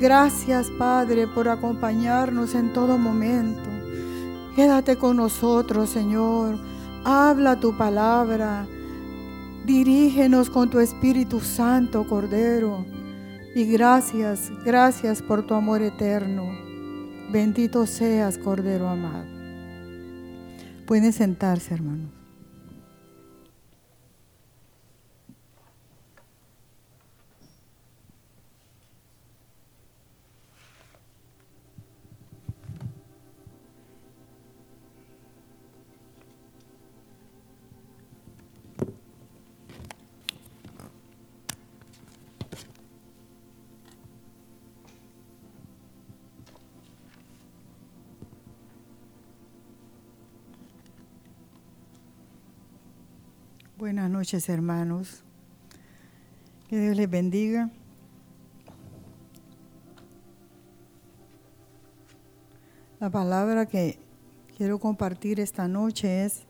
Gracias, Padre, por acompañarnos en todo momento. Quédate con nosotros, Señor. Habla tu palabra. Dirígenos con tu Espíritu Santo, Cordero. Y gracias, gracias por tu amor eterno. Bendito seas, Cordero amado. Pueden sentarse, hermanos. Buenas noches, hermanos. Que Dios les bendiga. La palabra que quiero compartir esta noche es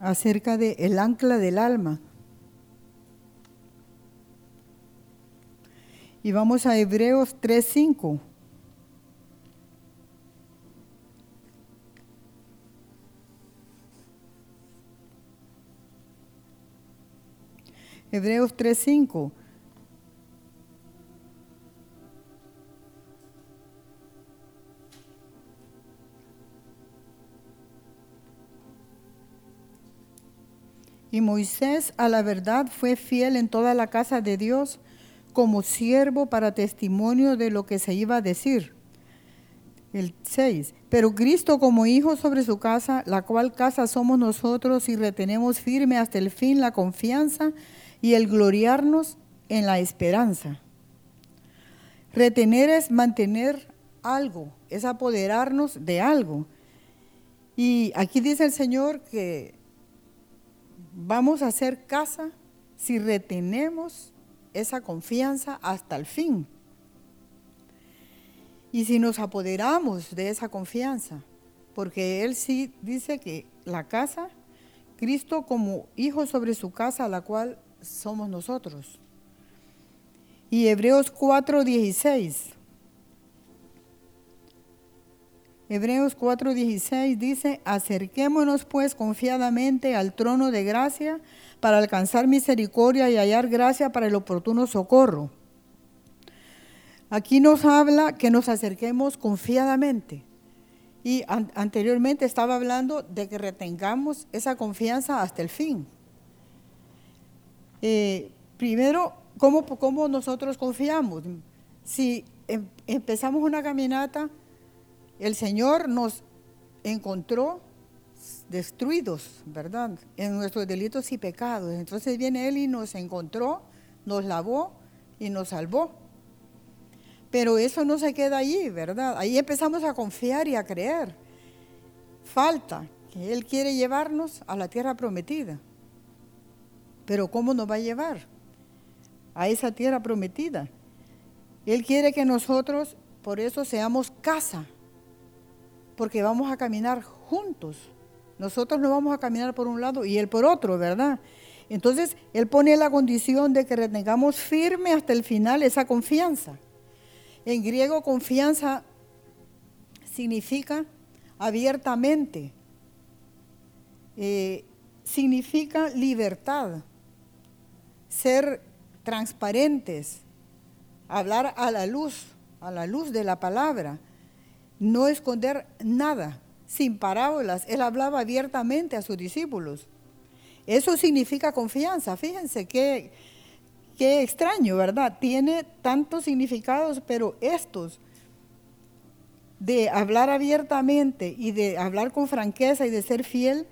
acerca de el ancla del alma. Y vamos a Hebreos 3:5. Hebreos 3:5. Y Moisés a la verdad fue fiel en toda la casa de Dios como siervo para testimonio de lo que se iba a decir. El 6. Pero Cristo como hijo sobre su casa, la cual casa somos nosotros y retenemos firme hasta el fin la confianza y el gloriarnos en la esperanza. Retener es mantener algo, es apoderarnos de algo. Y aquí dice el Señor que vamos a hacer casa si retenemos esa confianza hasta el fin. Y si nos apoderamos de esa confianza, porque Él sí dice que la casa, Cristo como hijo sobre su casa, la cual somos nosotros. Y Hebreos 4:16. Hebreos 4:16 dice, acerquémonos pues confiadamente al trono de gracia para alcanzar misericordia y hallar gracia para el oportuno socorro. Aquí nos habla que nos acerquemos confiadamente. Y anteriormente estaba hablando de que retengamos esa confianza hasta el fin. Eh, primero, ¿cómo, ¿cómo, nosotros confiamos? Si em, empezamos una caminata, el Señor nos encontró destruidos, ¿verdad? En nuestros delitos y pecados. Entonces viene Él y nos encontró, nos lavó y nos salvó. Pero eso no se queda allí, ¿verdad? Ahí empezamos a confiar y a creer. Falta que Él quiere llevarnos a la tierra prometida. Pero ¿cómo nos va a llevar a esa tierra prometida? Él quiere que nosotros, por eso, seamos casa, porque vamos a caminar juntos. Nosotros no vamos a caminar por un lado y Él por otro, ¿verdad? Entonces, Él pone la condición de que retengamos firme hasta el final esa confianza. En griego, confianza significa abiertamente, eh, significa libertad, ser transparentes, hablar a la luz, a la luz de la palabra, no esconder nada, sin parábolas. Él hablaba abiertamente a sus discípulos. Eso significa confianza. Fíjense qué, qué extraño, ¿verdad? Tiene tantos significados, pero estos de hablar abiertamente y de hablar con franqueza y de ser fiel,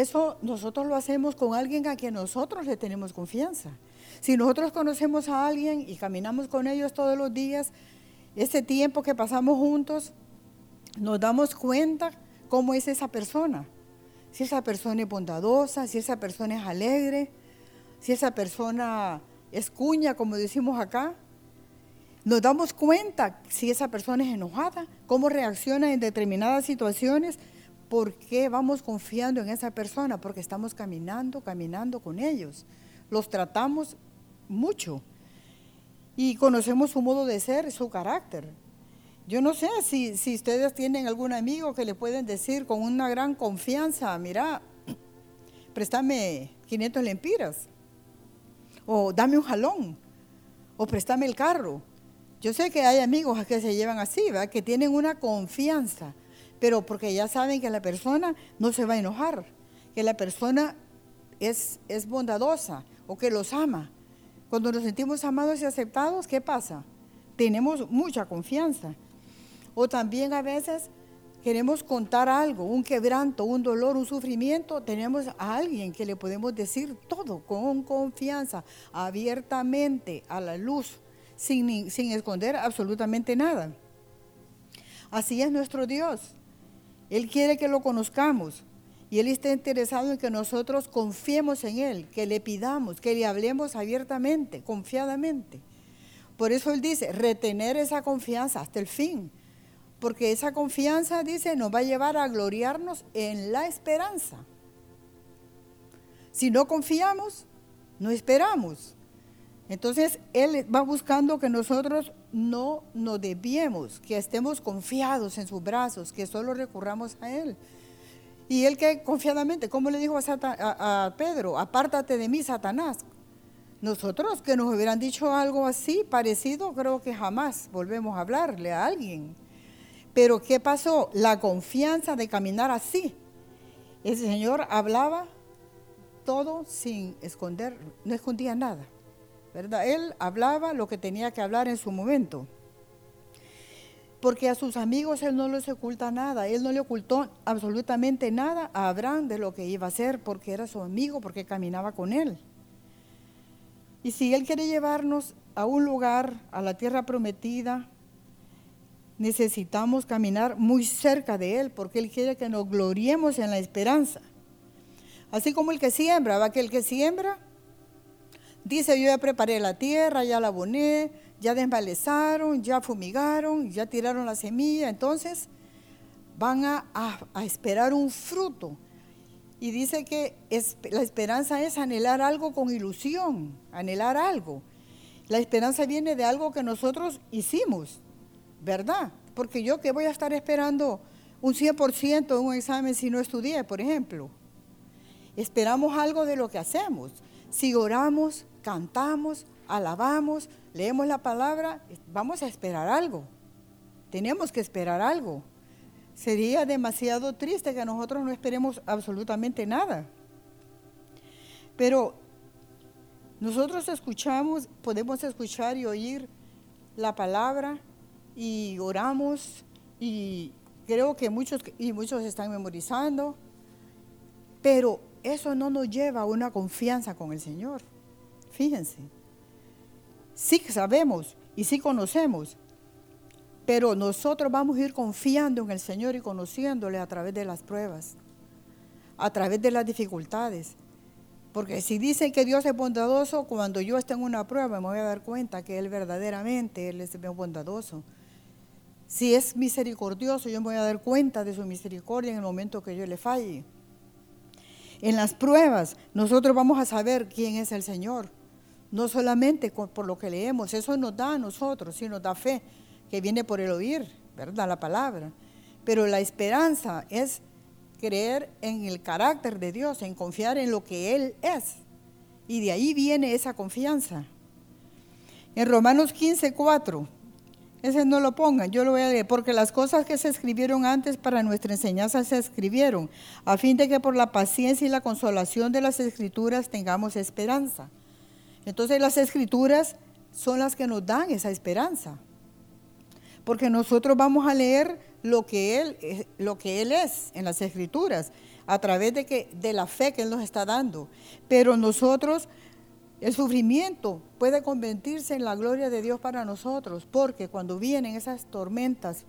eso nosotros lo hacemos con alguien a quien nosotros le tenemos confianza. Si nosotros conocemos a alguien y caminamos con ellos todos los días, ese tiempo que pasamos juntos, nos damos cuenta cómo es esa persona. Si esa persona es bondadosa, si esa persona es alegre, si esa persona es cuña, como decimos acá. Nos damos cuenta si esa persona es enojada, cómo reacciona en determinadas situaciones ¿Por qué vamos confiando en esa persona? Porque estamos caminando, caminando con ellos. Los tratamos mucho. y conocemos su modo de ser, su carácter. Yo no sé si, si ustedes tienen algún amigo que le pueden decir con una gran confianza, mira, préstame 500 lempiras, o dame un jalón, o préstame el carro. Yo sé que hay amigos que se llevan así, ¿verdad? que tienen una confianza, pero porque ya saben que la persona no se va a enojar, que la persona es, es bondadosa o que los ama. Cuando nos sentimos amados y aceptados, ¿qué pasa? Tenemos mucha confianza. O también a veces queremos contar algo, un quebranto, un dolor, un sufrimiento, tenemos a alguien que le podemos decir todo con confianza, abiertamente, a la luz, sin, sin esconder absolutamente nada. Así es nuestro Dios. Él quiere que lo conozcamos. Y Él está interesado en que nosotros confiemos en Él, que le pidamos, que le hablemos abiertamente, confiadamente. Por eso Él dice, retener esa confianza hasta el fin. Porque esa confianza, dice, nos va a llevar a gloriarnos en la esperanza. Si no confiamos, no esperamos. Entonces, Él va buscando que nosotros no nos desviemos, que estemos confiados en sus brazos, que solo recurramos a Él. Y él que confiadamente, como le dijo a, Pedro, apártate de mí, Satanás. Nosotros que nos hubieran dicho algo así, parecido, creo que jamás volvemos a hablarle a alguien. Pero ¿qué pasó? La confianza de caminar así. Ese Señor hablaba todo sin esconder, no escondía nada. ¿Verdad? Él hablaba lo que tenía que hablar en su momento porque a sus amigos él no les oculta nada, él no le ocultó absolutamente nada a Abraham de lo que iba a hacer, porque era su amigo, porque caminaba con él. Y si él quiere llevarnos a un lugar, a la tierra prometida, necesitamos caminar muy cerca de él, porque él quiere que nos gloriemos en la esperanza. Así como el que siembra, va que el que siembra dice, yo ya preparé la tierra, ya la aboné, ya desmalezaron, ya fumigaron, ya tiraron la semilla, entonces van a, esperar un fruto. Y dice que la esperanza es anhelar algo con ilusión, anhelar algo. La esperanza viene de algo que nosotros hicimos, ¿verdad? Porque yo que voy a estar esperando un 100% en un examen si no estudié, por ejemplo. Esperamos algo de lo que hacemos. Si oramos, cantamos, alabamos, leemos la palabra, vamos a esperar algo. Tenemos que esperar algo. Sería demasiado triste que nosotros no esperemos absolutamente nada. Pero nosotros escuchamos, podemos escuchar y oír la palabra y oramos y creo que muchos y muchos están memorizando, pero eso no nos lleva a una confianza con el Señor. Fíjense sí sabemos y sí conocemos, pero nosotros vamos a ir confiando en el Señor y conociéndole a través de las pruebas, a través de las dificultades. Porque si dicen que Dios es bondadoso, cuando yo esté en una prueba me voy a dar cuenta que Él verdaderamente Él es bondadoso. Si es misericordioso, yo me voy a dar cuenta de su misericordia en el momento que yo le falle. En las pruebas, nosotros vamos a saber quién es el Señor. No solamente por lo que leemos, eso nos da a nosotros, sino nos da fe, que viene por el oír, ¿verdad? La palabra. Pero la esperanza es creer en el carácter de Dios, en confiar en lo que Él es. Y de ahí viene esa confianza. En Romanos 15, 4, ese no lo pongan, yo lo voy a leer, porque las cosas que se escribieron antes para nuestra enseñanza se escribieron, a fin de que por la paciencia y la consolación de las escrituras tengamos esperanza. Entonces las escrituras son las que nos dan esa esperanza. Porque nosotros vamos a leer lo que Él, eh, lo que él es en las escrituras, a través de, que, de la fe que Él nos está dando. Pero nosotros, el sufrimiento puede convertirse en la gloria de Dios para nosotros, porque cuando vienen esas tormentas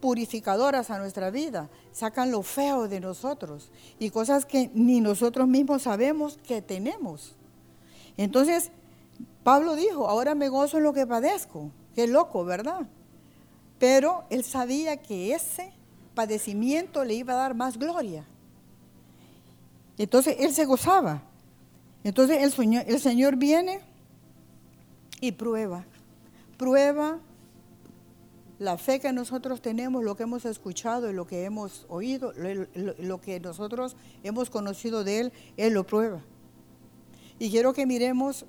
purificadoras a nuestra vida, sacan lo feo de nosotros y cosas que ni nosotros mismos sabemos que tenemos. Entonces, Pablo dijo, ahora me gozo en lo que padezco. Qué loco, ¿verdad? Pero él sabía que ese padecimiento le iba a dar más gloria. Entonces él se gozaba. Entonces el Señor, el Señor viene y prueba. prueba la fe que nosotros tenemos, lo que hemos escuchado y lo que hemos oído, lo, que nosotros hemos conocido de Él, Él lo prueba. Y quiero que miremos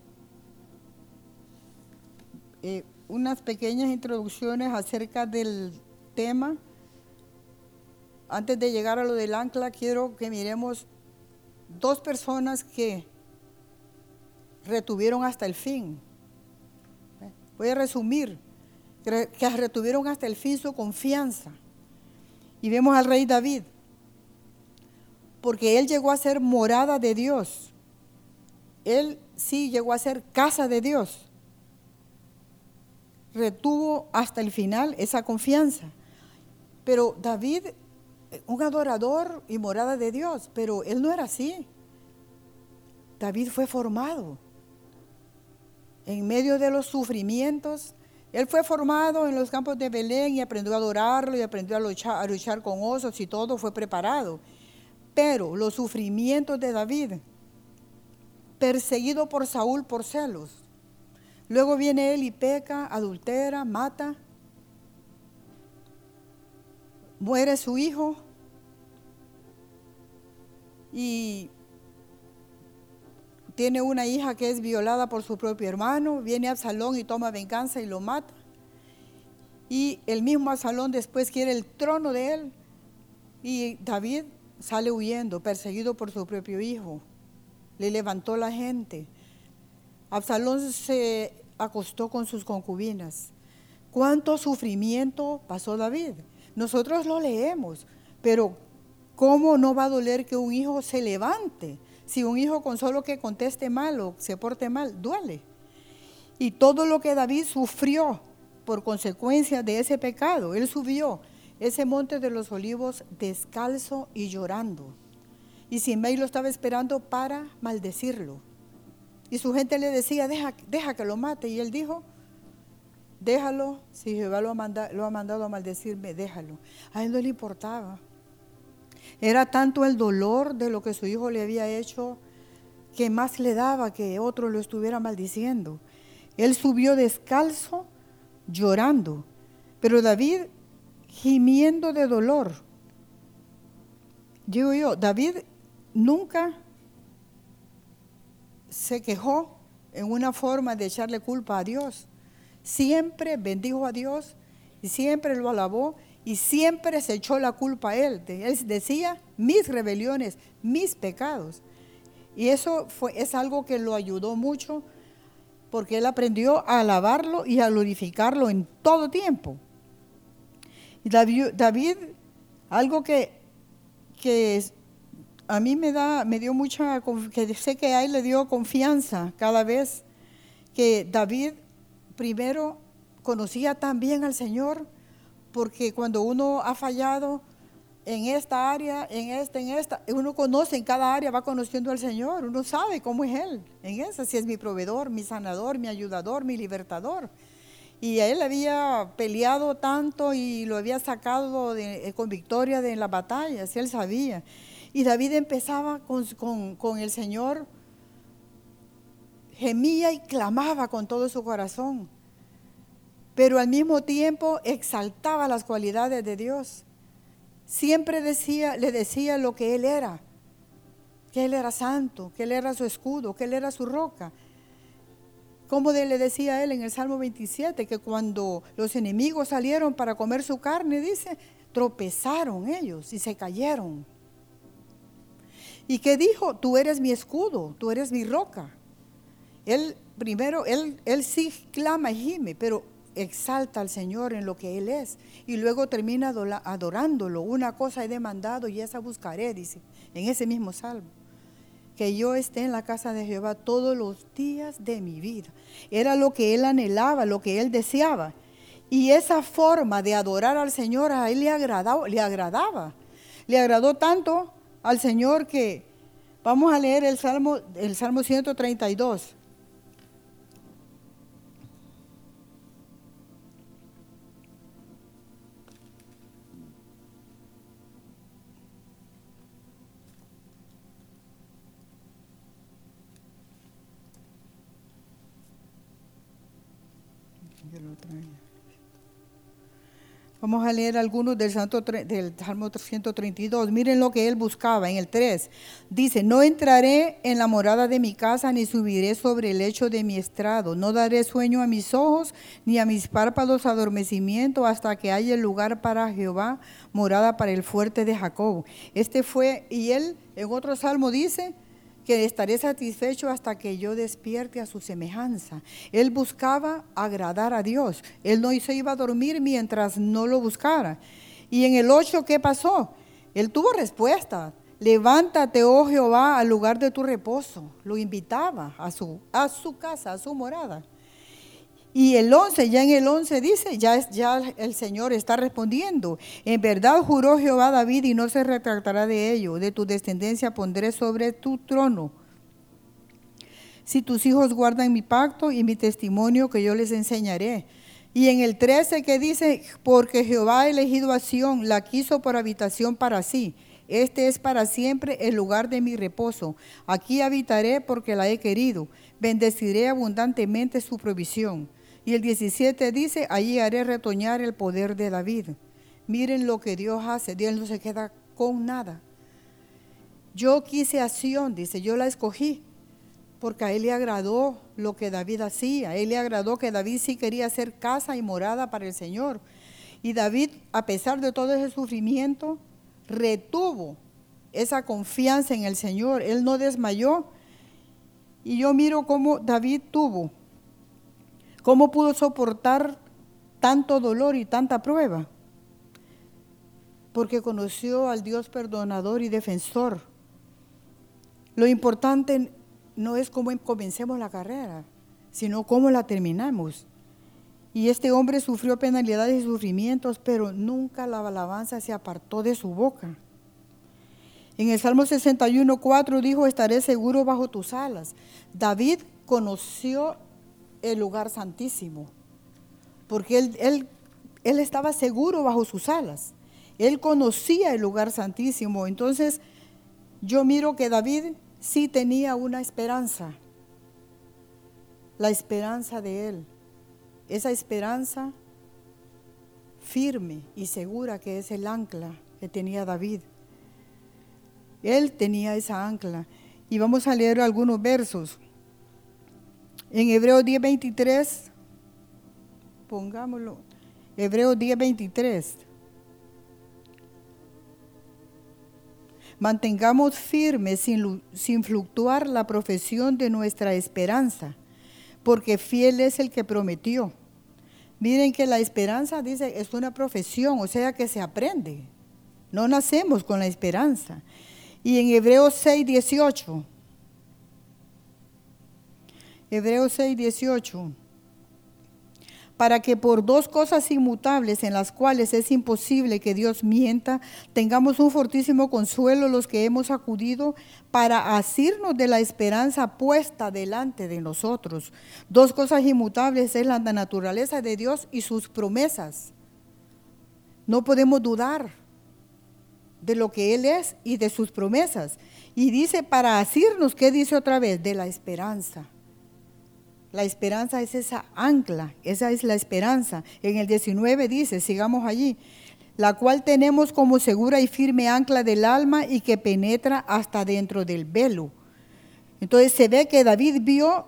eh, unas pequeñas introducciones acerca del tema. Antes de llegar a lo del ancla, quiero que miremos dos personas que retuvieron hasta el fin. Voy a resumir que retuvieron hasta el fin su confianza. Y vemos al rey David, porque él llegó a ser morada de Dios. Él sí llegó a ser casa de Dios. Retuvo hasta el final esa confianza. Pero David, un adorador y morada de Dios, pero él no era así. David fue formado en medio de los sufrimientos, él fue formado en los campos de Belén y aprendió a adorarlo y aprendió a luchar, a luchar con osos y todo fue preparado. Pero los sufrimientos de David, perseguido por Saúl por celos, luego viene él y peca, adultera, mata, muere su hijo. Y tiene una hija que es violada por su propio hermano, viene Absalón y toma venganza y lo mata. Y el mismo Absalón después quiere el trono de él. Y David sale huyendo, perseguido por su propio hijo. Le levantó la gente. Absalón se acostó con sus concubinas. ¿Cuánto sufrimiento pasó David? Nosotros lo leemos, pero ¿cómo no va a doler que un hijo se levante? Si un hijo con solo que conteste mal o se porte mal, duele. Y todo lo que David sufrió por consecuencia de ese pecado, él subió ese monte de los olivos descalzo y llorando. Y Simei lo estaba esperando para maldecirlo. Y su gente le decía, deja, deja que lo mate. Y él dijo, déjalo, si Jehová lo ha, lo ha mandado a maldecirme, déjalo. A él no le importaba. Era tanto el dolor de lo que su hijo le había hecho que más le daba que otro lo estuviera maldiciendo. Él subió descalzo, llorando, pero David gimiendo de dolor. Digo yo, David nunca se quejó en una forma de echarle culpa a Dios. Siempre bendijo a Dios y siempre lo alabó y siempre se echó la culpa a él. Él decía, mis rebeliones, mis pecados. Y eso fue, es algo que lo ayudó mucho porque él aprendió a alabarlo y a glorificarlo en todo tiempo. Y David, algo que, que a mí me da, me dio mucha, que sé que a él le dio confianza cada vez que David primero conocía tan bien al Señor porque cuando uno ha fallado en esta área, en esta, en esta, uno conoce en cada área, va conociendo al Señor, uno sabe cómo es Él en esa, si es mi proveedor, mi sanador, mi ayudador, mi libertador. Y él había peleado tanto y lo había sacado eh, con victoria de la batalla, si él sabía. Y David empezaba con, con el Señor, gemía y clamaba con todo su corazón pero al mismo tiempo exaltaba las cualidades de Dios. Siempre decía, le decía lo que Él era, que Él era santo, que Él era su escudo, que Él era su roca. Como le decía Él en el Salmo 27, que cuando los enemigos salieron para comer su carne, dice, tropezaron ellos y se cayeron. ¿Y que dijo? Tú eres mi escudo, tú eres mi roca. Él primero, él, él sí clama y gime, pero exalta al Señor en lo que Él es y luego termina adorándolo. Una cosa he demandado y esa buscaré, dice, en ese mismo salmo. Que yo esté en la casa de Jehová todos los días de mi vida. Era lo que Él anhelaba, lo que Él deseaba. Y esa forma de adorar al Señor a Él le agradaba. Le, agradaba. le agradó tanto al Señor que vamos a leer el Salmo, el Salmo 132. Vamos a leer algunos del, Santo, del Salmo 132. Miren lo que él buscaba en el 3. Dice, no entraré en la morada de mi casa, ni subiré sobre el lecho de mi estrado. No daré sueño a mis ojos, ni a mis párpados adormecimiento, hasta que haya lugar para Jehová, morada para el fuerte de Jacob. Este fue, y él en otro salmo dice, que estaré satisfecho hasta que yo despierte a su semejanza. Él buscaba agradar a Dios. Él no se iba a dormir mientras no lo buscara. Y en el 8, ¿qué pasó? Él tuvo respuesta. Levántate, oh Jehová, al lugar de tu reposo. Lo invitaba a su, a su casa, a su morada. Y el 11, ya en el 11 dice, ya, ya el Señor está respondiendo. En verdad juró Jehová David y no se retractará de ello. De tu descendencia pondré sobre tu trono. Si tus hijos guardan mi pacto y mi testimonio que yo les enseñaré. Y en el 13 que dice, porque Jehová ha elegido a Sión, la quiso por habitación para sí. Este es para siempre el lugar de mi reposo. Aquí habitaré porque la he querido. Bendeciré abundantemente su provisión. Y el 17 dice, allí haré retoñar el poder de David. Miren lo que Dios hace, Dios no se queda con nada. Yo quise a Sión, dice, yo la escogí, porque a él le agradó lo que David hacía, a él le agradó que David sí quería hacer casa y morada para el Señor. Y David, a pesar de todo ese sufrimiento, retuvo esa confianza en el Señor, él no desmayó. Y yo miro cómo David tuvo ¿Cómo pudo soportar tanto dolor y tanta prueba? Porque conoció al Dios perdonador y defensor. Lo importante no es cómo comencemos la carrera, sino cómo la terminamos. Y este hombre sufrió penalidades y sufrimientos, pero nunca la alabanza se apartó de su boca. En el Salmo 61, 4 dijo, estaré seguro bajo tus alas. David conoció el lugar santísimo, porque él, él, él estaba seguro bajo sus alas. Él conocía el lugar santísimo. Entonces, yo miro que David sí tenía una esperanza, la esperanza de él. Esa esperanza firme y segura que es el ancla que tenía David. Él tenía esa ancla. Y vamos a leer algunos versos. En Hebreos 10:23, pongámoslo, Hebreos 10:23. Mantengamos firme sin, sin fluctuar la profesión de nuestra esperanza, porque fiel es el que prometió. Miren que la esperanza, dice, es una profesión, o sea que se aprende. No nacemos con la esperanza. Y en Hebreos 6, 18, Hebreos 6, 18. Para que por dos cosas inmutables en las cuales es imposible que Dios mienta, tengamos un fortísimo consuelo los que hemos acudido para asirnos de la esperanza puesta delante de nosotros. Dos cosas inmutables es la naturaleza de Dios y sus promesas. No podemos dudar de lo que Él es y de sus promesas. Y dice para asirnos, ¿qué dice otra vez? De la esperanza. La esperanza es esa ancla, esa es la esperanza. En el 19 dice, sigamos allí, la cual tenemos como segura y firme ancla del alma y que penetra hasta dentro del velo. Entonces se ve que David vio,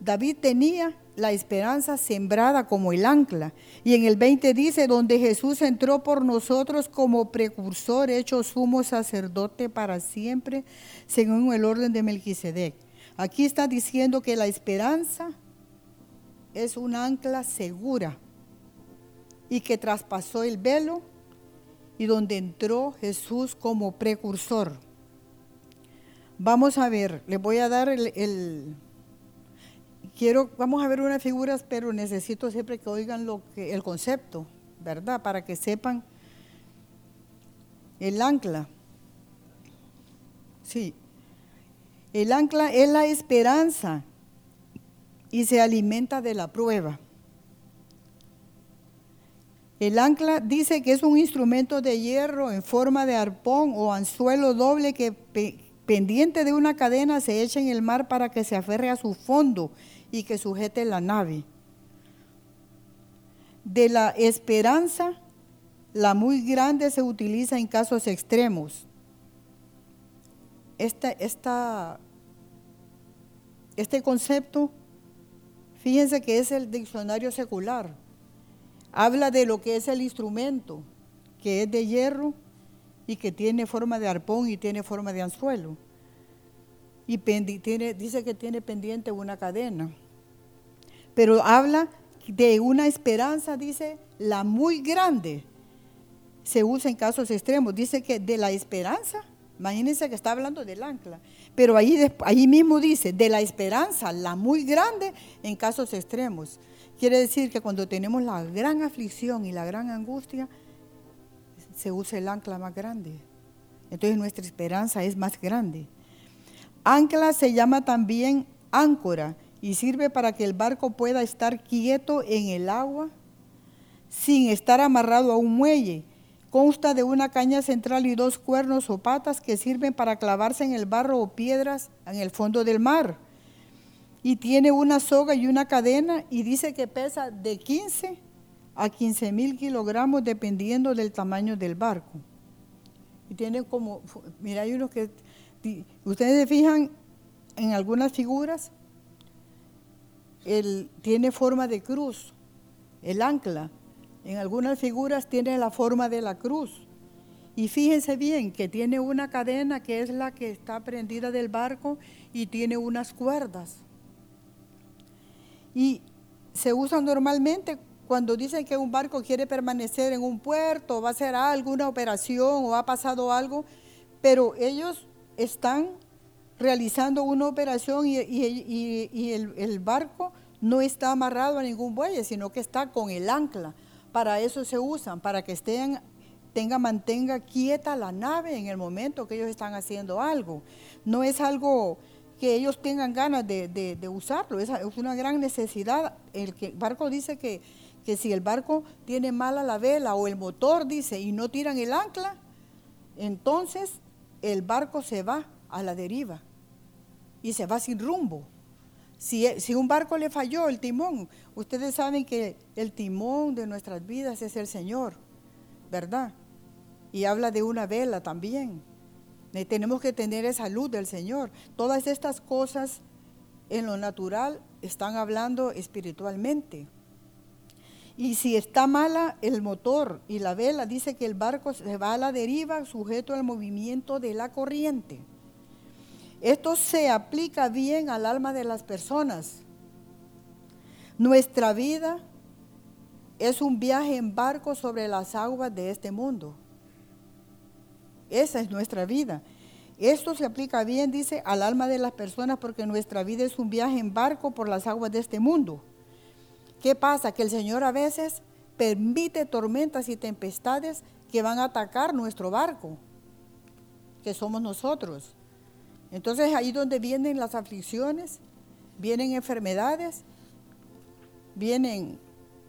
David tenía la esperanza sembrada como el ancla. Y en el 20 dice, donde Jesús entró por nosotros como precursor, hecho sumo sacerdote para siempre, según el orden de Melquisedec. Aquí está diciendo que la esperanza es un ancla segura y que traspasó el velo y donde entró Jesús como precursor. Vamos a ver, les voy a dar el, quiero, vamos a ver unas figuras, pero necesito siempre que oigan lo que, el concepto, ¿verdad? Para que sepan el ancla. Sí, el ancla es la esperanza y se alimenta de la prueba. El ancla dice que es un instrumento de hierro en forma de arpón o anzuelo doble que pendiente de una cadena se echa en el mar para que se aferre a su fondo y que sujete la nave. De la esperanza, la muy grande se utiliza en casos extremos. Este concepto, fíjense que es el diccionario secular. Habla de lo que es el instrumento, que es de hierro y que tiene forma de arpón y tiene forma de anzuelo. Y dice que tiene pendiente una cadena. Pero habla de una esperanza, dice, la muy grande. Se usa en casos extremos. Dice que de la esperanza, imagínense que está hablando del ancla. Pero ahí, mismo dice, de la esperanza, la muy grande en casos extremos. Quiere decir que cuando tenemos la gran aflicción y la gran angustia, se usa el ancla más grande. Entonces nuestra esperanza es más grande. Ancla se llama también áncora y sirve para que el barco pueda estar quieto en el agua sin estar amarrado a un muelle. Consta de una caña central y dos cuernos o patas que sirven para clavarse en el barro o piedras en el fondo del mar. Y tiene una soga y una cadena y dice que pesa de 15 a 15 mil kilogramos dependiendo del tamaño del barco. Y tiene como, mira, hay unos que, ustedes se fijan en algunas figuras, él tiene forma de cruz, el ancla. En algunas figuras tiene la forma de la cruz. Y fíjense bien que tiene una cadena que es la que está prendida del barco y tiene unas cuerdas. Y se usa normalmente cuando dicen que un barco quiere permanecer en un puerto, va a hacer alguna operación o ha pasado algo, pero ellos están realizando una operación y, el, barco no está amarrado a ningún buey, sino que está con el ancla. Para eso se usan, para que estén, tenga, mantenga quieta la nave en el momento que ellos están haciendo algo. No es algo que ellos tengan ganas de, usarlo, es, una gran necesidad. El barco dice que que si el barco tiene mala la vela o el motor, dice, y no tiran el ancla, entonces el barco se va a la deriva y se va sin rumbo. Si, si, un barco le falló el timón, ustedes saben que el timón de nuestras vidas es el Señor, ¿verdad? Y habla de una vela también. tenemos que tener esa luz del Señor. Todas estas cosas en lo natural están hablando espiritualmente. Y si está mala el motor y la vela, dice que el barco se va a la deriva sujeto al movimiento de la corriente. Esto se aplica bien al alma de las personas. Nuestra vida es un viaje en barco sobre las aguas de este mundo. Esa es nuestra vida. Esto se aplica bien, dice, al alma de las personas porque nuestra vida es un viaje en barco por las aguas de este mundo. ¿Qué pasa? Que el Señor a veces permite tormentas y tempestades que van a atacar nuestro barco, que somos nosotros. Entonces ahí donde vienen las aflicciones, vienen enfermedades, vienen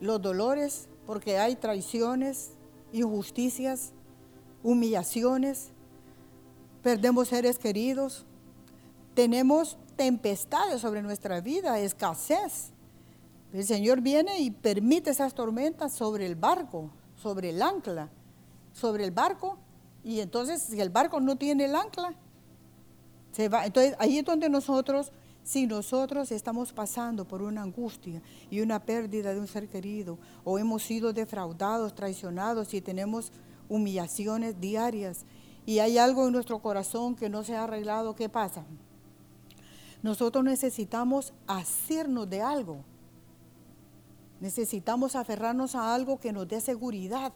los dolores, porque hay traiciones, injusticias, humillaciones, perdemos seres queridos, tenemos tempestades sobre nuestra vida, escasez. El Señor viene y permite esas tormentas sobre el barco, sobre el ancla, sobre el barco. Y entonces, si el barco no tiene el ancla, Entonces, ahí es donde nosotros, si nosotros estamos pasando por una angustia y una pérdida de un ser querido, o hemos sido defraudados, traicionados, y tenemos humillaciones diarias, y hay algo en nuestro corazón que no se ha arreglado, ¿qué pasa? Nosotros necesitamos hacernos de algo. Necesitamos aferrarnos a algo que nos dé seguridad,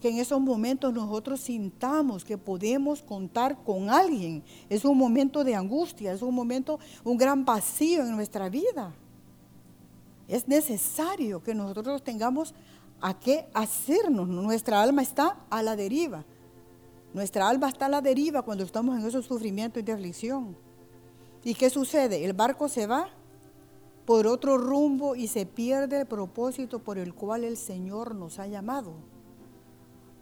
que en esos momentos nosotros sintamos que podemos contar con alguien. Es un momento de angustia, es un momento, un gran vacío en nuestra vida. Es necesario que nosotros tengamos a qué hacernos. Nuestra alma está a la deriva. Nuestra alma está a la deriva cuando estamos en esos sufrimientos y de aflicción. ¿Y qué sucede? El barco se va por otro rumbo y se pierde el propósito por el cual el Señor nos ha llamado.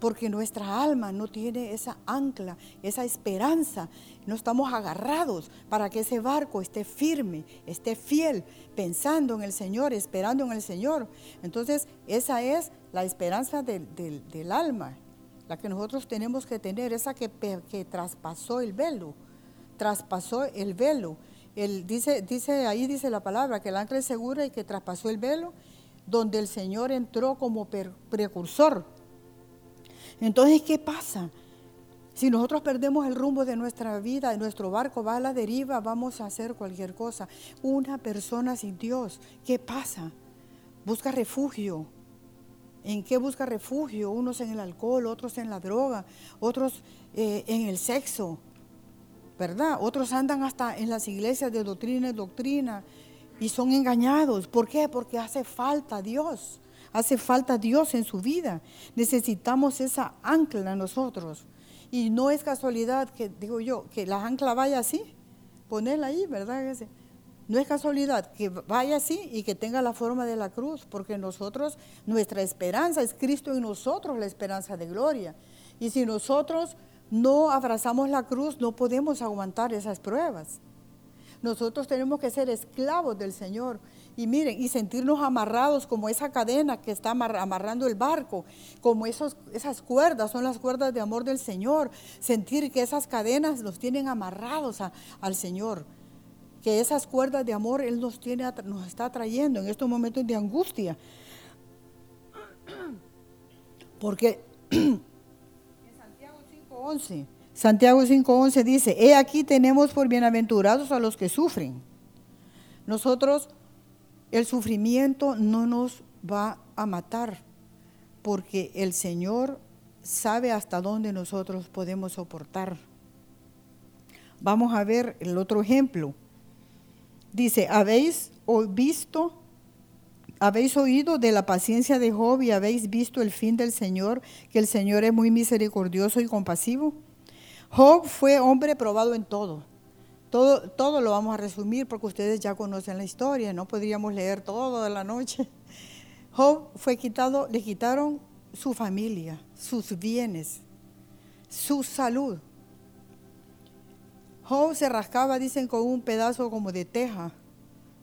Porque nuestra alma no tiene esa ancla, esa esperanza. No estamos agarrados para que ese barco esté firme, esté fiel, pensando en el Señor, esperando en el Señor. Entonces, esa es la esperanza del, alma, la que nosotros tenemos que tener, esa que, que traspasó el velo, traspasó el velo. El, dice, dice, ahí dice la palabra, que el ancla es segura y que traspasó el velo, donde el Señor entró como precursor entonces, ¿qué pasa? Si nosotros perdemos el rumbo de nuestra vida, nuestro barco va a la deriva, vamos a hacer cualquier cosa. Una persona sin Dios, ¿qué pasa? Busca refugio. ¿En qué busca refugio? Unos en el alcohol, otros en la droga, otros eh, en el sexo, ¿verdad? Otros andan hasta en las iglesias de doctrina y doctrina y son engañados. ¿Por qué? Porque hace falta Dios. Hace falta Dios en su vida. Necesitamos esa ancla nosotros. Y no es casualidad que, digo yo, que la ancla vaya así. Ponerla ahí, ¿verdad? No es casualidad que vaya así y que tenga la forma de la cruz, porque nosotros, nuestra esperanza es Cristo en nosotros, la esperanza de gloria. Y si nosotros no abrazamos la cruz, no podemos aguantar esas pruebas. Nosotros tenemos que ser esclavos del Señor y miren, y sentirnos amarrados como esa cadena que está amarrando el barco, como esos, esas cuerdas, son las cuerdas de amor del Señor. Sentir que esas cadenas nos tienen amarrados al Señor. Que esas cuerdas de amor Él nos, tiene, nos está trayendo en estos momentos de angustia. Porque en Santiago 5.11, Santiago 5.11 dice, he aquí tenemos por bienaventurados a los que sufren. Nosotros el sufrimiento no nos va a matar, porque el Señor sabe hasta dónde nosotros podemos soportar. Vamos a ver el otro ejemplo. Dice, habéis visto, habéis oído de la paciencia de Job y habéis visto el fin del Señor, que el Señor es muy misericordioso y compasivo. Job fue hombre probado en todo todo, todo lo vamos a resumir porque ustedes ya conocen la historia, no podríamos leer todo de la noche. Job fue quitado, le quitaron su familia, sus bienes, su salud. Job se rascaba, dicen, con un pedazo como de teja.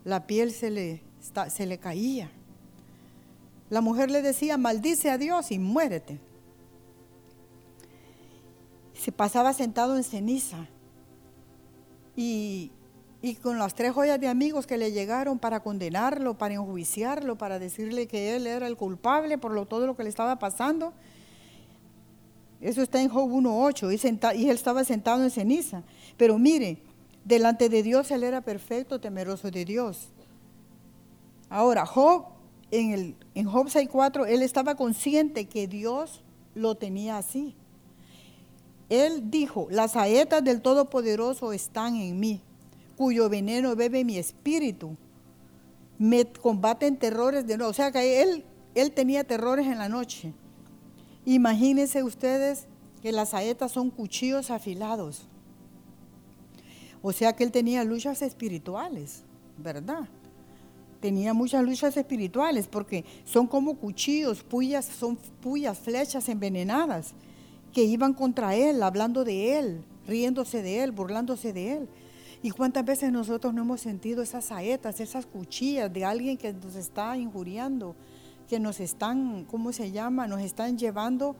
La piel se le, se le caía. La mujer le decía, maldice a Dios y muérete. Se pasaba sentado en ceniza y, con las tres joyas de amigos que le llegaron para condenarlo, para enjuiciarlo, para decirle que él era el culpable por todo lo que le estaba pasando. Eso está en Job 1.8 y, y él estaba sentado en ceniza. Pero mire, delante de Dios él era perfecto, temeroso de Dios. Ahora, Job, en, el, en Job 6.4, él estaba consciente que Dios lo tenía así. Él dijo, las saetas del Todopoderoso están en mí, cuyo veneno bebe mi espíritu. Me combaten terrores de noche. O sea que él, él tenía terrores en la noche. Imagínense ustedes que las saetas son cuchillos afilados. O sea que él tenía luchas espirituales, ¿verdad? Tenía muchas luchas espirituales porque son como cuchillos, puyas, son puyas, flechas envenenadas que iban contra él, hablando de él, riéndose de él, burlándose de él. ¿Y cuántas veces nosotros no hemos sentido esas saetas, esas cuchillas de alguien que nos está injuriando, que nos están, ¿cómo se llama? Nos están llevando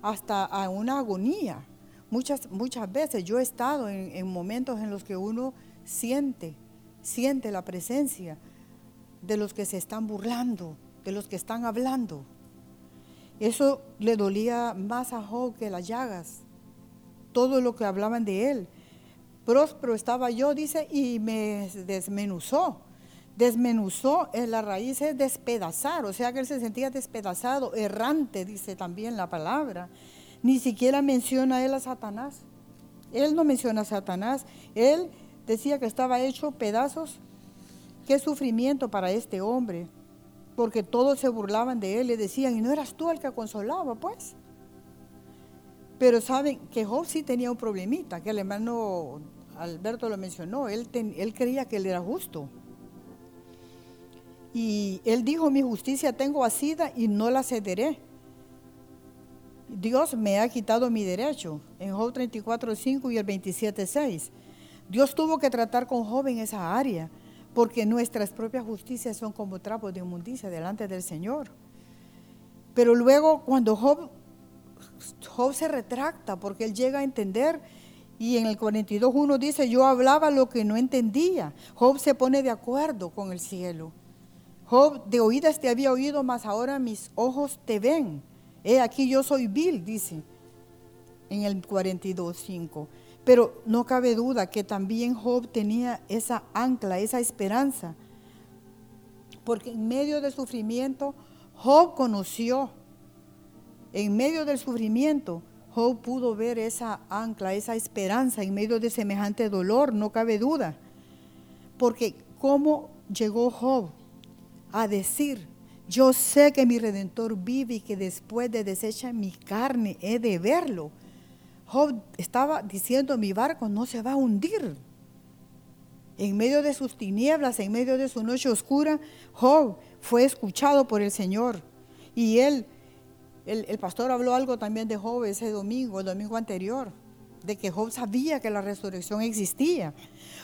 hasta a una agonía. Muchas, muchas veces yo he estado en, en momentos en los que uno siente, siente la presencia de los que se están burlando, de los que están hablando. Eso le dolía más a Job que las llagas, todo lo que hablaban de él. Próspero estaba yo, dice, y me desmenuzó. Desmenuzó, en la raíz es despedazar, o sea que él se sentía despedazado, errante, dice también la palabra. Ni siquiera menciona él a Satanás. Él no menciona a Satanás. Él decía que estaba hecho pedazos. Qué sufrimiento para este hombre porque todos se burlaban de él, le decían, ¿y no eras tú el que consolaba, pues? Pero saben que Job sí tenía un problemita, que el hermano Alberto lo mencionó, él, él creía que él era justo. Y él dijo, mi justicia tengo asida y no la cederé. Dios me ha quitado mi derecho, en Job 34, 5 y el 27, 6. Dios tuvo que tratar con Job en esa área, porque nuestras propias justicias son como trapos de inmundicia delante del Señor. Pero luego cuando Job, Job se retracta, porque él llega a entender, y en el 42.1 dice, yo hablaba lo que no entendía. Job se pone de acuerdo con el cielo. Job, de oídas te había oído, mas ahora mis ojos te ven. He aquí yo soy vil, dice en el 42.5. Pero no cabe duda que también Job tenía esa ancla, esa esperanza. Porque en medio del sufrimiento, Job conoció. En medio del sufrimiento, Job pudo ver esa ancla, esa esperanza en medio de semejante dolor, no cabe duda. Porque ¿cómo llegó Job a decir, yo sé que mi redentor vive y que después de desechar mi carne he de verlo? Job estaba diciendo, mi barco no se va a hundir. En medio de sus tinieblas, en medio de su noche oscura, Job fue escuchado por el Señor. Y él, el, pastor habló algo también de Job ese domingo, el domingo anterior, de que Job sabía que la resurrección existía.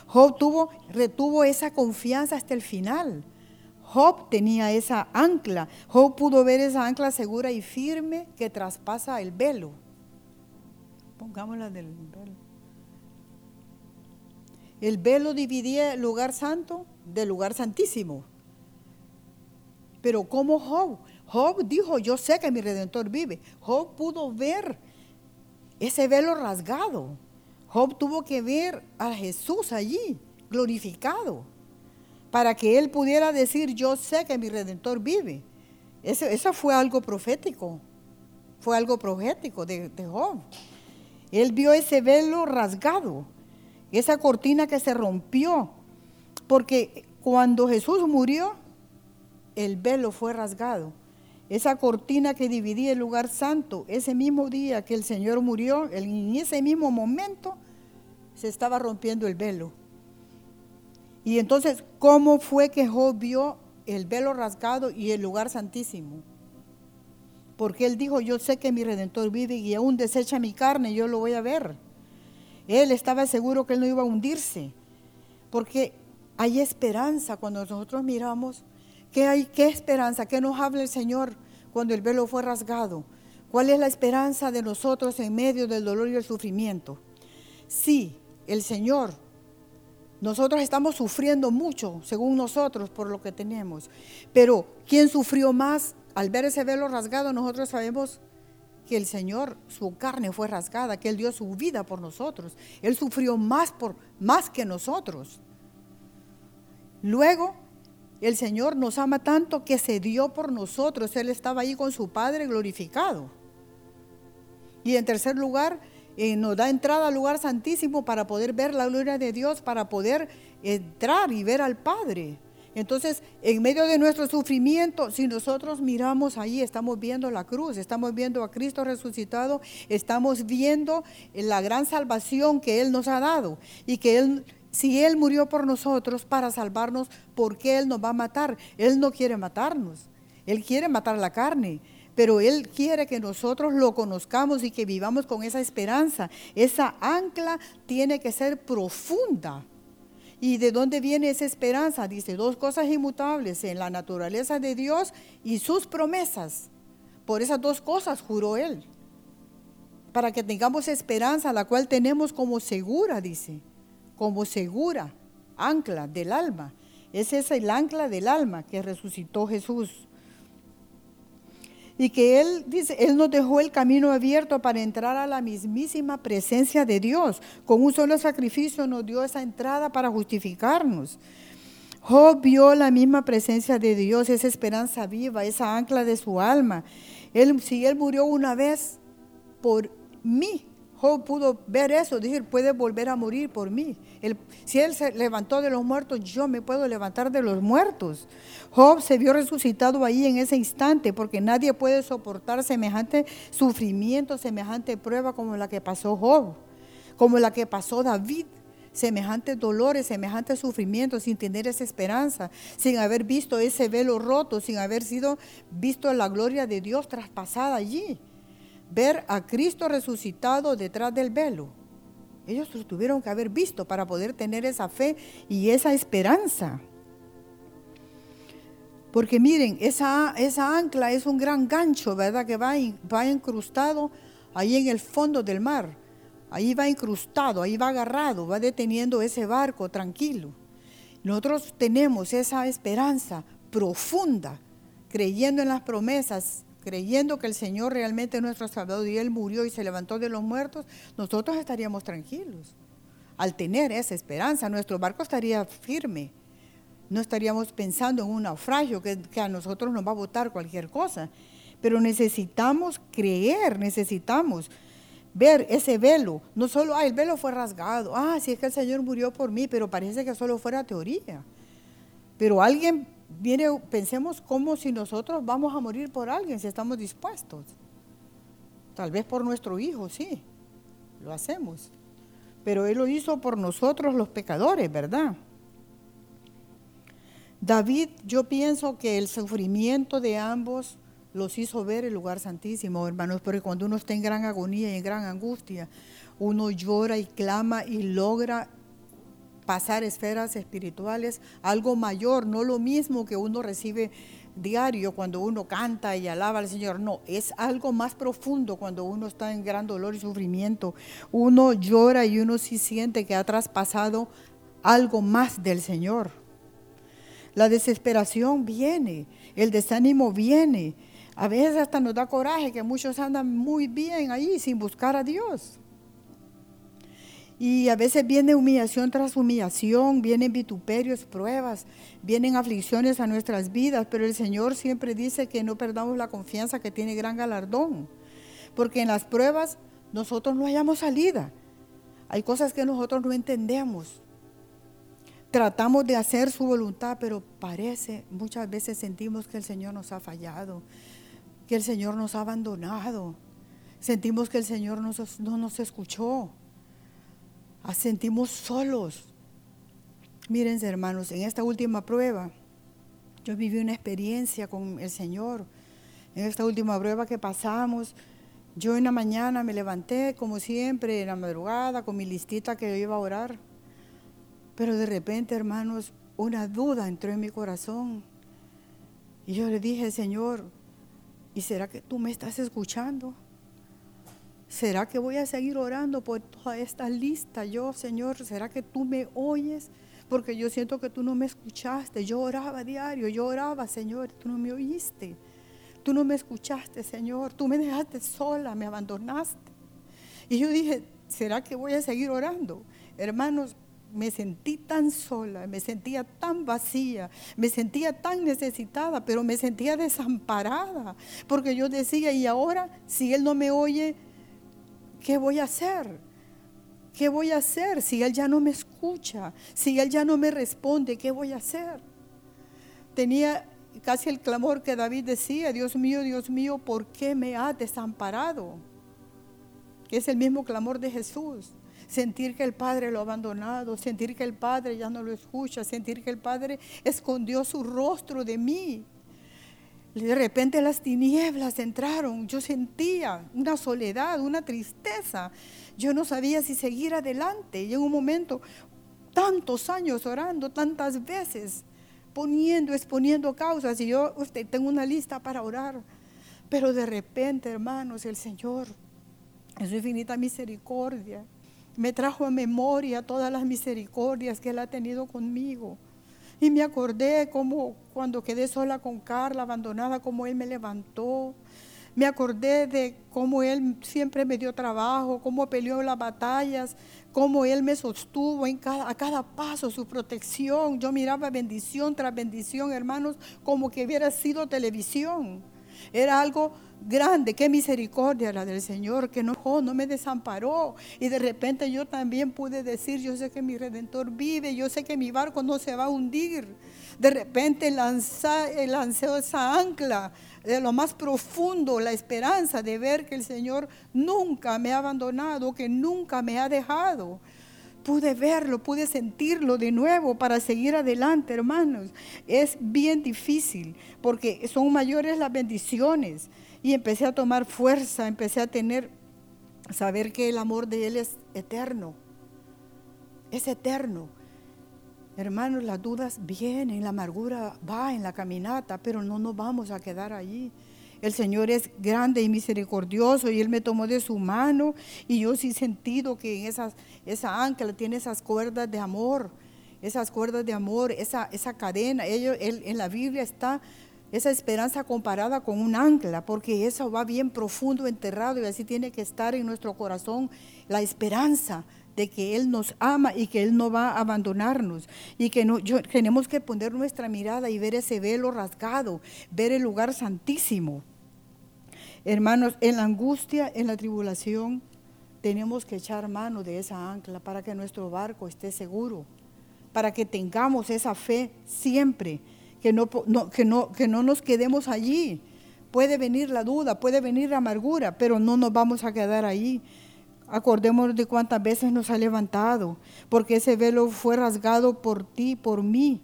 Job tuvo, retuvo esa confianza hasta el final. Job tenía esa ancla. Job pudo ver esa ancla segura y firme que traspasa el velo. Pongámosla del velo. El velo dividía el lugar santo del lugar santísimo. Pero como Job, Job dijo, yo sé que mi redentor vive. Job pudo ver ese velo rasgado. Job tuvo que ver a Jesús allí, glorificado, para que él pudiera decir, yo sé que mi redentor vive. Eso, fue algo profético, fue algo profético de Job. Él vio ese velo rasgado, esa cortina que se rompió, porque cuando Jesús murió, el velo fue rasgado. Esa cortina que dividía el lugar santo, ese mismo día que el Señor murió, en ese mismo momento, se estaba rompiendo el velo. Y entonces, ¿cómo fue que Job vio el velo rasgado y el lugar santísimo? Porque él dijo, yo sé que mi redentor vive y aún desecha mi carne, yo lo voy a ver. Él estaba seguro que él no iba a hundirse, porque hay esperanza cuando nosotros miramos. ¿Qué hay? ¿Qué esperanza? ¿Qué nos habla el Señor cuando el velo fue rasgado? ¿Cuál es la esperanza de nosotros en medio del dolor y el sufrimiento? Sí, el Señor, nosotros estamos sufriendo mucho, según nosotros, por lo que tenemos. Pero, ¿quién sufrió más? Al ver ese velo rasgado, nosotros sabemos que el Señor, su carne fue rasgada, que Él dio su vida por nosotros. Él sufrió más, por, más que nosotros. Luego, el Señor nos ama tanto que se dio por nosotros. Él estaba ahí con su Padre glorificado. Y en tercer lugar, eh, nos da entrada al lugar santísimo para poder ver la gloria de Dios, para poder entrar y ver al Padre. Entonces, en medio de nuestro sufrimiento, si nosotros miramos ahí, estamos viendo la cruz, estamos viendo a Cristo resucitado, estamos viendo la gran salvación que Él nos ha dado y que Él si Él murió por nosotros para salvarnos, ¿por qué Él nos va a matar? Él no quiere matarnos, Él quiere matar la carne, pero Él quiere que nosotros lo conozcamos y que vivamos con esa esperanza. Esa ancla tiene que ser profunda ¿Y de dónde viene esa esperanza? Dice, dos cosas inmutables en la naturaleza de Dios y sus promesas. Por esas dos cosas juró Él. Para que tengamos esperanza, la cual tenemos como segura, dice, como segura, ancla del alma. Ese es el ancla del alma que resucitó Jesús y que Él dice, Él nos dejó el camino abierto para entrar a la mismísima presencia de Dios. Con un solo sacrificio nos dio esa entrada para justificarnos. Job vio la misma presencia de Dios, esa esperanza viva, esa ancla de su alma. Él, si Él murió una vez por mí, Job pudo ver eso, decir, puede volver a morir por mí. si Él se levantó de los muertos, yo me puedo levantar de los muertos. Job se vio resucitado ahí en ese instante, porque nadie puede soportar semejante sufrimiento, semejante prueba como la que pasó Job, como la que pasó David. Semejantes dolores, semejantes sufrimientos, sin tener esa esperanza, sin haber visto ese velo roto, sin haber sido visto la gloria de Dios traspasada allí. Ver a Cristo resucitado detrás del velo. Ellos lo tuvieron que haber visto para poder tener esa fe y esa esperanza. Porque miren, esa, esa ancla es un gran gancho, ¿verdad? Que va, va incrustado ahí en el fondo del mar. Ahí va incrustado, ahí va agarrado, va deteniendo ese barco tranquilo. Nosotros tenemos esa esperanza profunda, creyendo en las promesas, creyendo que el Señor realmente es nuestro Salvador y Él murió y se levantó de los muertos, nosotros estaríamos tranquilos. Al tener esa esperanza, nuestro barco estaría firme. No estaríamos pensando en un naufragio que, que a nosotros nos va a botar cualquier cosa. Pero necesitamos creer, necesitamos ver ese velo. No solo, ah, el velo fue rasgado. Ah, si es que el Señor murió por mí, pero parece que solo fuera teoría. Pero alguien viene, pensemos como si nosotros vamos a morir por alguien, si estamos dispuestos. Tal vez por nuestro hijo, sí, lo hacemos. Pero Él lo hizo por nosotros los pecadores, ¿verdad? David, yo pienso que el sufrimiento de ambos los hizo ver el lugar santísimo, hermanos, porque cuando uno está en gran agonía y en gran angustia, uno llora y clama y logra pasar esferas espirituales, algo mayor, no lo mismo que uno recibe diario cuando uno canta y alaba al Señor, no, es algo más profundo cuando uno está en gran dolor y sufrimiento. Uno llora y uno sí siente que ha traspasado algo más del Señor. La desesperación viene, el desánimo viene. A veces hasta nos da coraje que muchos andan muy bien ahí sin buscar a Dios. Y a veces viene humillación tras humillación, vienen vituperios, pruebas, vienen aflicciones a nuestras vidas, pero el Señor siempre dice que no perdamos la confianza que tiene gran galardón, porque en las pruebas nosotros no hayamos salida. Hay cosas que nosotros no entendemos. Tratamos de hacer su voluntad, pero parece, muchas veces sentimos que el Señor nos ha fallado, que el Señor nos ha abandonado. Sentimos que el Señor no nos escuchó sentimos solos. Miren, hermanos, en esta última prueba, yo viví una experiencia con el Señor. En esta última prueba que pasamos, yo en la mañana me levanté, como siempre, en la madrugada, con mi listita que yo iba a orar. Pero de repente, hermanos, una duda entró en mi corazón. Y yo le dije, Señor, ¿y será que tú me estás escuchando? ¿Será que voy a seguir orando por toda esta lista? Yo, Señor, ¿será que tú me oyes? Porque yo siento que tú no me escuchaste. Yo oraba diario, yo oraba, Señor, tú no me oíste. Tú no me escuchaste, Señor. Tú me dejaste sola, me abandonaste. Y yo dije, ¿será que voy a seguir orando? Hermanos, me sentí tan sola, me sentía tan vacía, me sentía tan necesitada, pero me sentía desamparada, porque yo decía, y ahora, si Él no me oye, ¿qué voy a hacer? ¿Qué voy a hacer si Él ya no me escucha? Si Él ya no me responde, ¿qué voy a hacer? Tenía casi el clamor que David decía, Dios mío, Dios mío, ¿por qué me has desamparado? Que es el mismo clamor de Jesús. Sentir que el Padre lo ha abandonado, sentir que el Padre ya no lo escucha, sentir que el Padre escondió su rostro de mí. De repente las tinieblas entraron, yo sentía una soledad, una tristeza. Yo no sabía si seguir adelante. Y en un momento, tantos años orando, tantas veces, poniendo, exponiendo causas. Y yo usted, tengo una lista para orar. Pero de repente, hermanos, el Señor, en su infinita misericordia, me trajo a memoria todas las misericordias que Él ha tenido conmigo. Y me acordé como cuando quedé sola con Carla, abandonada, como Él me levantó. Me acordé de cómo Él siempre me dio trabajo, cómo peleó las batallas, cómo Él me sostuvo en a cada paso, su protección. Yo miraba bendición tras bendición, hermanos, como que hubiera sido televisión. Era algo grande, qué misericordia la del Señor, que no, no me desamparó. Y de repente yo también pude decir, yo sé que mi redentor vive, yo sé que mi barco no se va a hundir. De repente lanza, lancé esa ancla de lo más profundo, la esperanza de ver que el Señor nunca me ha abandonado, que nunca me ha dejado. Pude verlo, pude sentirlo de nuevo para seguir adelante, hermanos. Es bien difícil porque son mayores las bendiciones. Y empecé a tomar fuerza, empecé a tener, saber que el amor de Él es eterno. Es eterno. Hermanos, las dudas vienen, la amargura va en la caminata, pero no nos vamos a quedar allí. El Señor es grande y misericordioso y Él me tomó de su mano y yo sí he sentido que en esas, esa ancla tiene esas cuerdas de amor, esas cuerdas de amor, esa, esa cadena. Ellos, en la Biblia está esa esperanza comparada con un ancla, porque eso va bien profundo, enterrado y así tiene que estar en nuestro corazón la esperanza de que Él nos ama y que Él no va a abandonarnos. Y que no, tenemos que poner nuestra mirada y ver ese velo rasgado, ver el lugar santísimo. Hermanos, en la angustia, en la tribulación, tenemos que echar mano de esa ancla para que nuestro barco esté seguro, para que tengamos esa fe siempre, que no, que no, que no nos quedemos allí. Puede venir la duda, puede venir la amargura, pero no nos vamos a quedar ahí Acordémonos de cuántas veces nos ha levantado, porque ese velo fue rasgado por ti, por mí.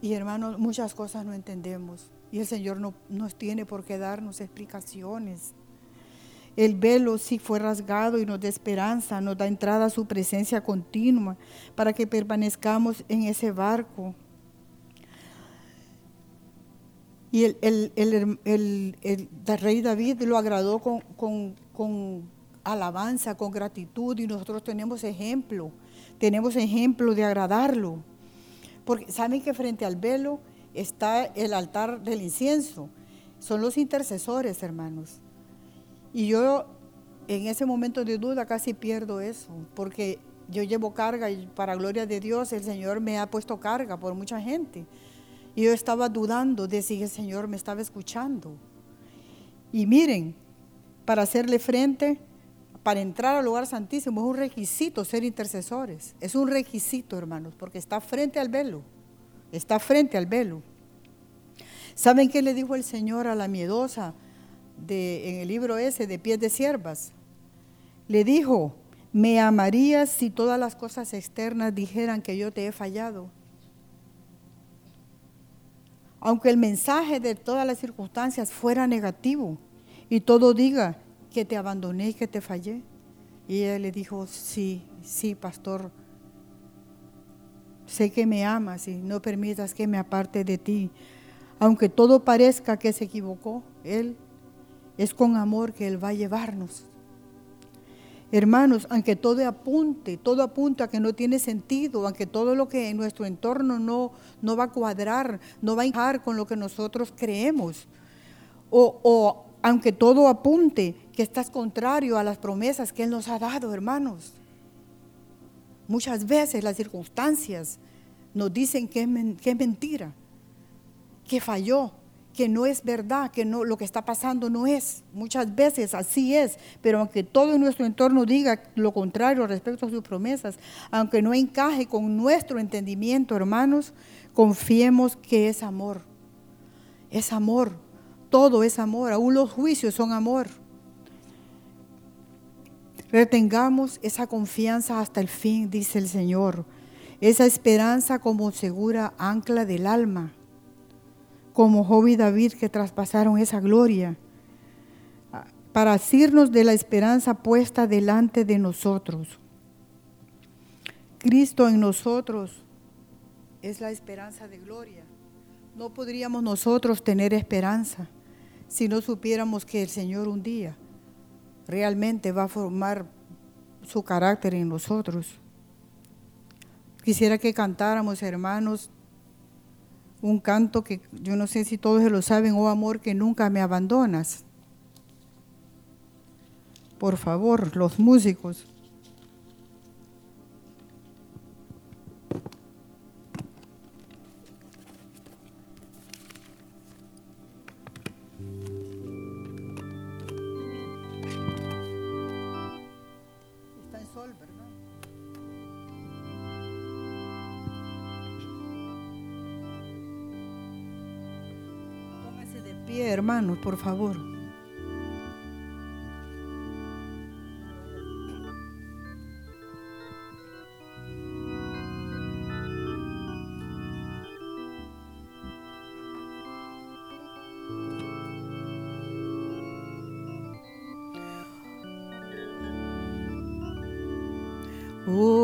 Y hermanos, muchas cosas no entendemos. Y el Señor no nos tiene por qué darnos explicaciones. El velo sí fue rasgado y nos da esperanza, nos da entrada a su presencia continua para que permanezcamos en ese barco. Y el, rey David lo agradó con, con alabanza, con gratitud y nosotros tenemos ejemplo, tenemos ejemplo de agradarlo. Porque saben que frente al velo está el altar del incienso, son los intercesores, hermanos. Y yo en ese momento de duda casi pierdo eso, porque yo llevo carga y para gloria de Dios el Señor me ha puesto carga por mucha gente. Y yo estaba dudando de si el Señor me estaba escuchando. Y miren, para hacerle frente, para entrar al lugar santísimo es un requisito ser intercesores. Es un requisito, hermanos, porque está frente al velo. Está frente al velo. ¿Saben qué le dijo el Señor a la miedosa de, en el libro ese de pies de siervas? Le dijo, me amarías si todas las cosas externas dijeran que yo te he fallado. Aunque el mensaje de todas las circunstancias fuera negativo y todo diga, que te abandoné y que te fallé. Y ella le dijo, sí, sí, pastor, sé que me amas y no permitas que me aparte de ti. Aunque todo parezca que se equivocó, Él es con amor que Él va a llevarnos. Hermanos, aunque todo apunte, todo apunta a que no tiene sentido, aunque todo lo que en nuestro entorno no, no va a cuadrar, no va a encajar con lo que nosotros creemos, o, o aunque todo apunte que estás contrario a las promesas que Él nos ha dado, hermanos. Muchas veces las circunstancias nos dicen que es, mentira, que falló, que no es verdad, que no, lo que está pasando no es. Muchas veces así es, pero aunque todo nuestro entorno diga lo contrario respecto a sus promesas, aunque no encaje con nuestro entendimiento, hermanos, confiemos que es amor. Es amor, todo es amor, aún los juicios son amor. Retengamos esa confianza hasta el fin, dice el Señor. Esa esperanza como segura ancla del alma. Como Job y David que traspasaron esa gloria. Para asirnos de la esperanza puesta delante de nosotros. Cristo en nosotros es la esperanza de gloria. No podríamos nosotros tener esperanza si no supiéramos que el Señor un día realmente va a formar su carácter en nosotros. Quisiera que cantáramos, hermanos, un canto que yo no sé si todos lo saben, oh amor que nunca me abandonas. Por favor, los músicos. pie, hermanos, por favor. Oh.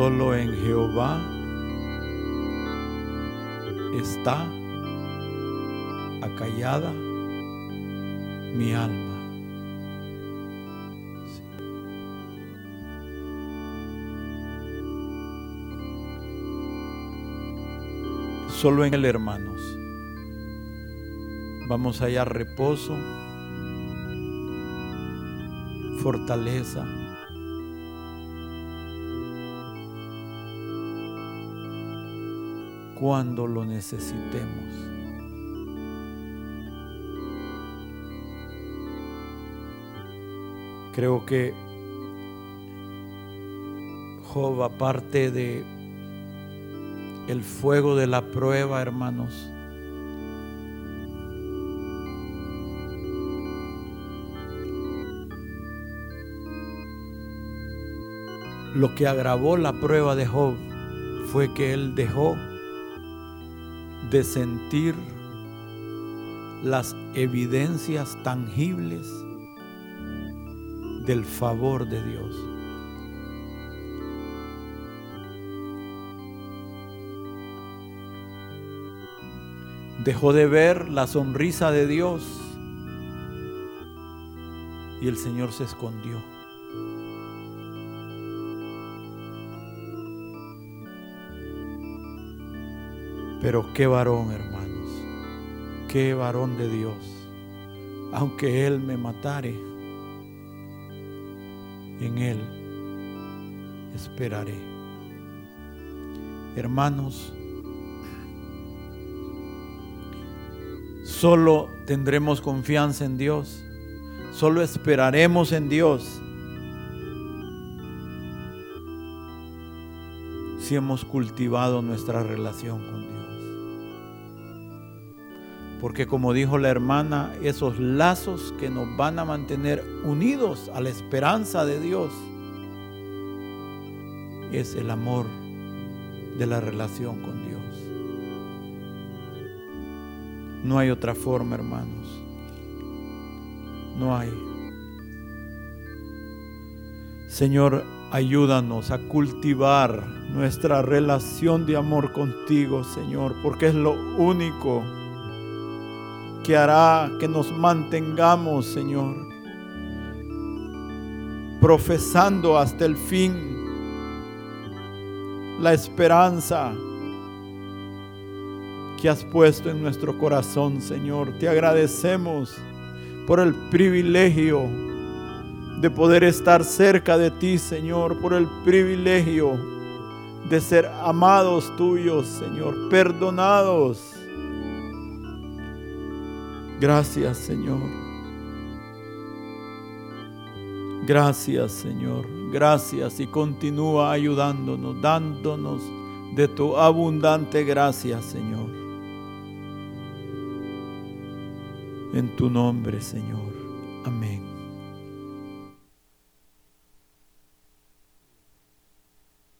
Solo en Jehová está acallada mi alma. Solo en el hermanos, vamos a hallar reposo, fortaleza, cuando lo necesitemos. Creo que Job, aparte de el fuego de la prueba, hermanos, lo que agravó la prueba de Job fue que él dejó de sentir las evidencias tangibles del favor de Dios. Dejó de ver la sonrisa de Dios y el Señor se escondió. Pero qué varón, hermanos, qué varón de Dios. Aunque Él me matare, en Él esperaré. Hermanos, solo tendremos confianza en Dios, solo esperaremos en Dios si hemos cultivado nuestra relación con Dios. Porque como dijo la hermana, esos lazos que nos van a mantener unidos a la esperanza de Dios es el amor de la relación con Dios. No hay otra forma, hermanos. No hay. Señor, ayúdanos a cultivar nuestra relación de amor contigo, Señor, porque es lo único que hará que nos mantengamos, Señor, profesando hasta el fin la esperanza que has puesto en nuestro corazón, Señor. Te agradecemos por el privilegio de poder estar cerca de ti, Señor, por el privilegio de ser amados tuyos, Señor, perdonados Gracias Señor. Gracias Señor. Gracias y continúa ayudándonos, dándonos de tu abundante gracia Señor. En tu nombre Señor. Amén.